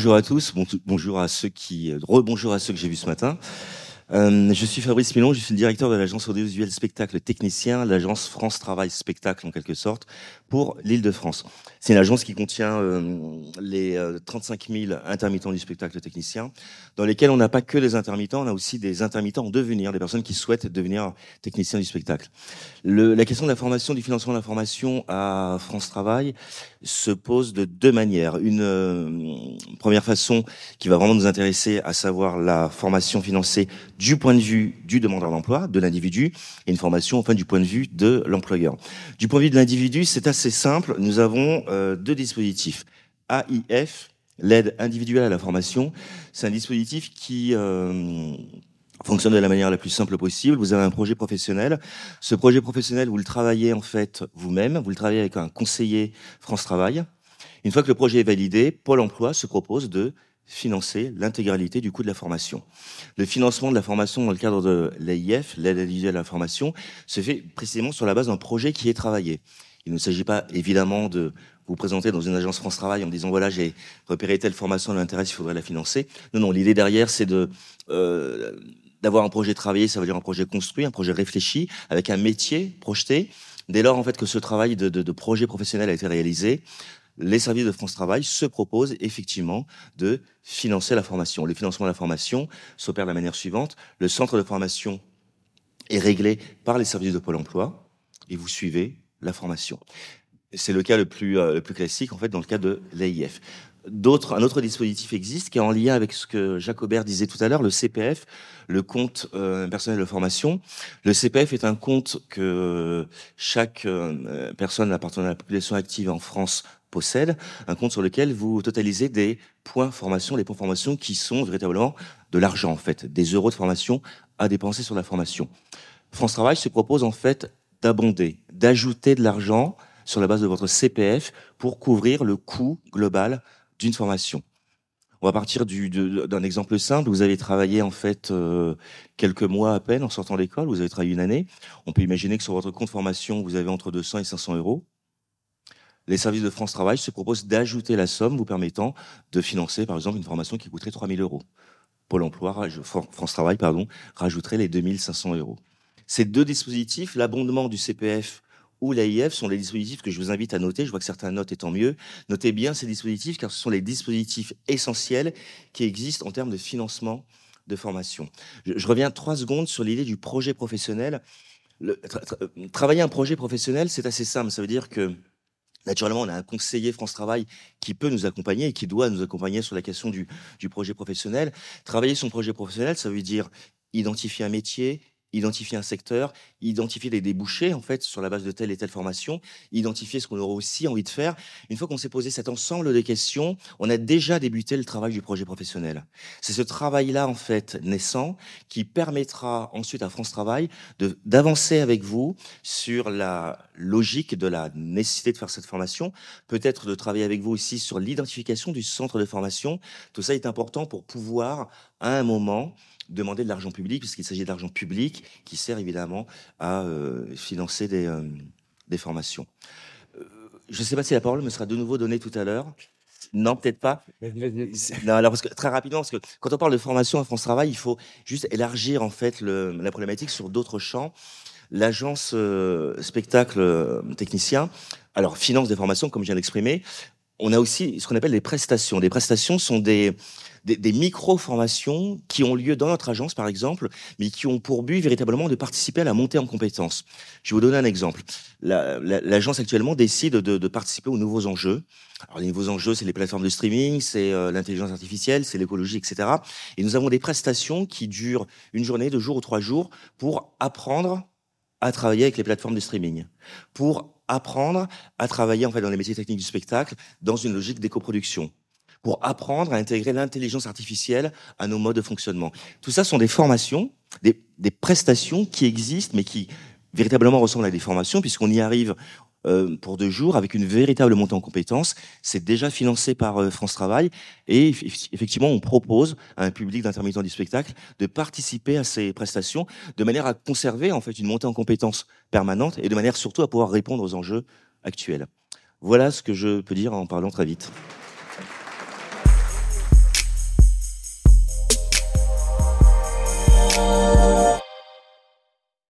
bonjour à tous, bonjour à ceux qui, rebonjour à ceux que j'ai vus ce matin. Euh, je suis Fabrice Milon, je suis le directeur de l'agence audiovisuelle spectacle technicien, l'agence France Travail Spectacle en quelque sorte, pour l'île de France. C'est une agence qui contient euh, les 35 euh, 000 intermittents du spectacle technicien, dans lesquels on n'a pas que des intermittents, on a aussi des intermittents en devenir, des personnes qui souhaitent devenir techniciens du spectacle. Le, la question de la formation, du financement de la formation à France Travail se pose de deux manières. Une première façon qui va vraiment nous intéresser, à savoir la formation financée du point de vue du demandeur d'emploi, de l'individu, et une formation enfin du point de vue de l'employeur. Du point de vue de l'individu, c'est assez simple. Nous avons euh, deux dispositifs. AIF, l'aide individuelle à la formation, c'est un dispositif qui euh, fonctionne de la manière la plus simple possible. Vous avez un projet professionnel. Ce projet professionnel, vous le travaillez en fait vous-même. Vous le travaillez avec un conseiller France Travail. Une fois que le projet est validé, Pôle Emploi se propose de financer l'intégralité du coût de la formation. Le financement de la formation dans le cadre de l'AIF, l'aide individuelle à la formation, se fait précisément sur la base d'un projet qui est travaillé. Il ne s'agit pas évidemment de vous présenter dans une agence France Travail en disant voilà j'ai repéré telle formation, l'intéresse, il faudrait la financer. Non, non, l'idée derrière c'est de euh, d'avoir un projet travaillé, ça veut dire un projet construit, un projet réfléchi, avec un métier projeté. Dès lors en fait que ce travail de, de projet professionnel a été réalisé, les services de France Travail se proposent effectivement de financer la formation. Le financement de la formation s'opère de la manière suivante. Le centre de formation est réglé par les services de Pôle emploi et vous suivez la formation. C'est le cas le plus, euh, classique, en fait, dans le cas de l'AIF. Un autre dispositif existe qui est en lien avec ce que Jacques Aubert disait tout à l'heure, le CPF, le compte euh, personnel de formation. Le CPF est un compte que chaque euh, personne appartenant à la population active en France possède, un compte sur lequel vous totalisez des points formation, les points formation qui sont véritablement de l'argent en fait, des euros de formation à dépenser sur la formation. France Travail se propose en fait d'abonder, d'ajouter de l'argent sur la base de votre CPF pour couvrir le coût global d'une formation. On va partir d'un exemple simple. Vous avez travaillé en fait euh, quelques mois à peine en sortant de l'école. Vous avez travaillé une année. On peut imaginer que sur votre compte formation, vous avez entre 200 et 500 euros. Les services de France Travail se proposent d'ajouter la somme vous permettant de financer, par exemple, une formation qui coûterait 3000 euros. Pôle emploi, France Travail, pardon, rajouterait les 2500 euros. Ces deux dispositifs, l'abondement du CPF ou l'AIF sont les dispositifs que je vous invite à noter. Je vois que certains notent et tant mieux. Notez bien ces dispositifs car ce sont les dispositifs essentiels qui existent en termes de financement de formation. Je, reviens trois secondes sur l'idée du projet professionnel. travailler un projet professionnel, c'est assez simple. Ça veut dire que Naturellement, on a un conseiller France Travail qui peut nous accompagner et qui doit nous accompagner sur la question du, projet professionnel. Travailler son projet professionnel, ça veut dire identifier un métier, identifier un secteur, identifier des débouchés en fait sur la base de telle et telle formation, identifier ce qu'on aurait aussi envie de faire. Une fois qu'on s'est posé cet ensemble de questions, on a déjà débuté le travail du projet professionnel. C'est ce travail-là en fait naissant qui permettra ensuite à France Travail d'avancer avec vous sur la logique de la nécessité de faire cette formation, peut-être de travailler avec vous aussi sur l'identification du centre de formation. Tout ça est important pour pouvoir à un moment demander de l'argent public, puisqu'il s'agit d'argent public qui sert évidemment à euh, financer des, euh, des formations. Euh, je ne sais pas si la parole me sera de nouveau donnée tout à l'heure. Non, peut-être pas. Non, alors parce que très rapidement, parce que quand on parle de formation à France Travail, il faut juste élargir en fait le, la problématique sur d'autres champs. L'agence spectacle technicien, alors finance des formations, comme je viens d'exprimer. On a aussi ce qu'on appelle des prestations. Des prestations sont des des, micro-formations qui ont lieu dans notre agence, par exemple, mais qui ont pour but véritablement de participer à la montée en compétences. Je vais vous donner un exemple. L'agence actuellement décide de, participer aux nouveaux enjeux. Alors, les nouveaux enjeux, c'est les plateformes de streaming, c'est euh, l'intelligence artificielle, c'est l'écologie, etc. Et nous avons des prestations qui durent une journée, deux jours ou trois jours pour apprendre à travailler avec les plateformes de streaming, pour apprendre à travailler en fait dans les métiers techniques du spectacle dans une logique d'éco-production pour apprendre à intégrer l'intelligence artificielle à nos modes de fonctionnement. Tout ça sont des formations, des, des prestations qui existent, mais qui véritablement ressemblent à des formations, puisqu'on y arrive euh, pour deux jours avec une véritable montée en compétences. C'est déjà financé par euh, France Travail et effectivement, on propose à un public d'intermittents du spectacle de participer à ces prestations de manière à conserver en fait une montée en compétences permanente et de manière surtout à pouvoir répondre aux enjeux actuels. Voilà ce que je peux dire en parlant très vite.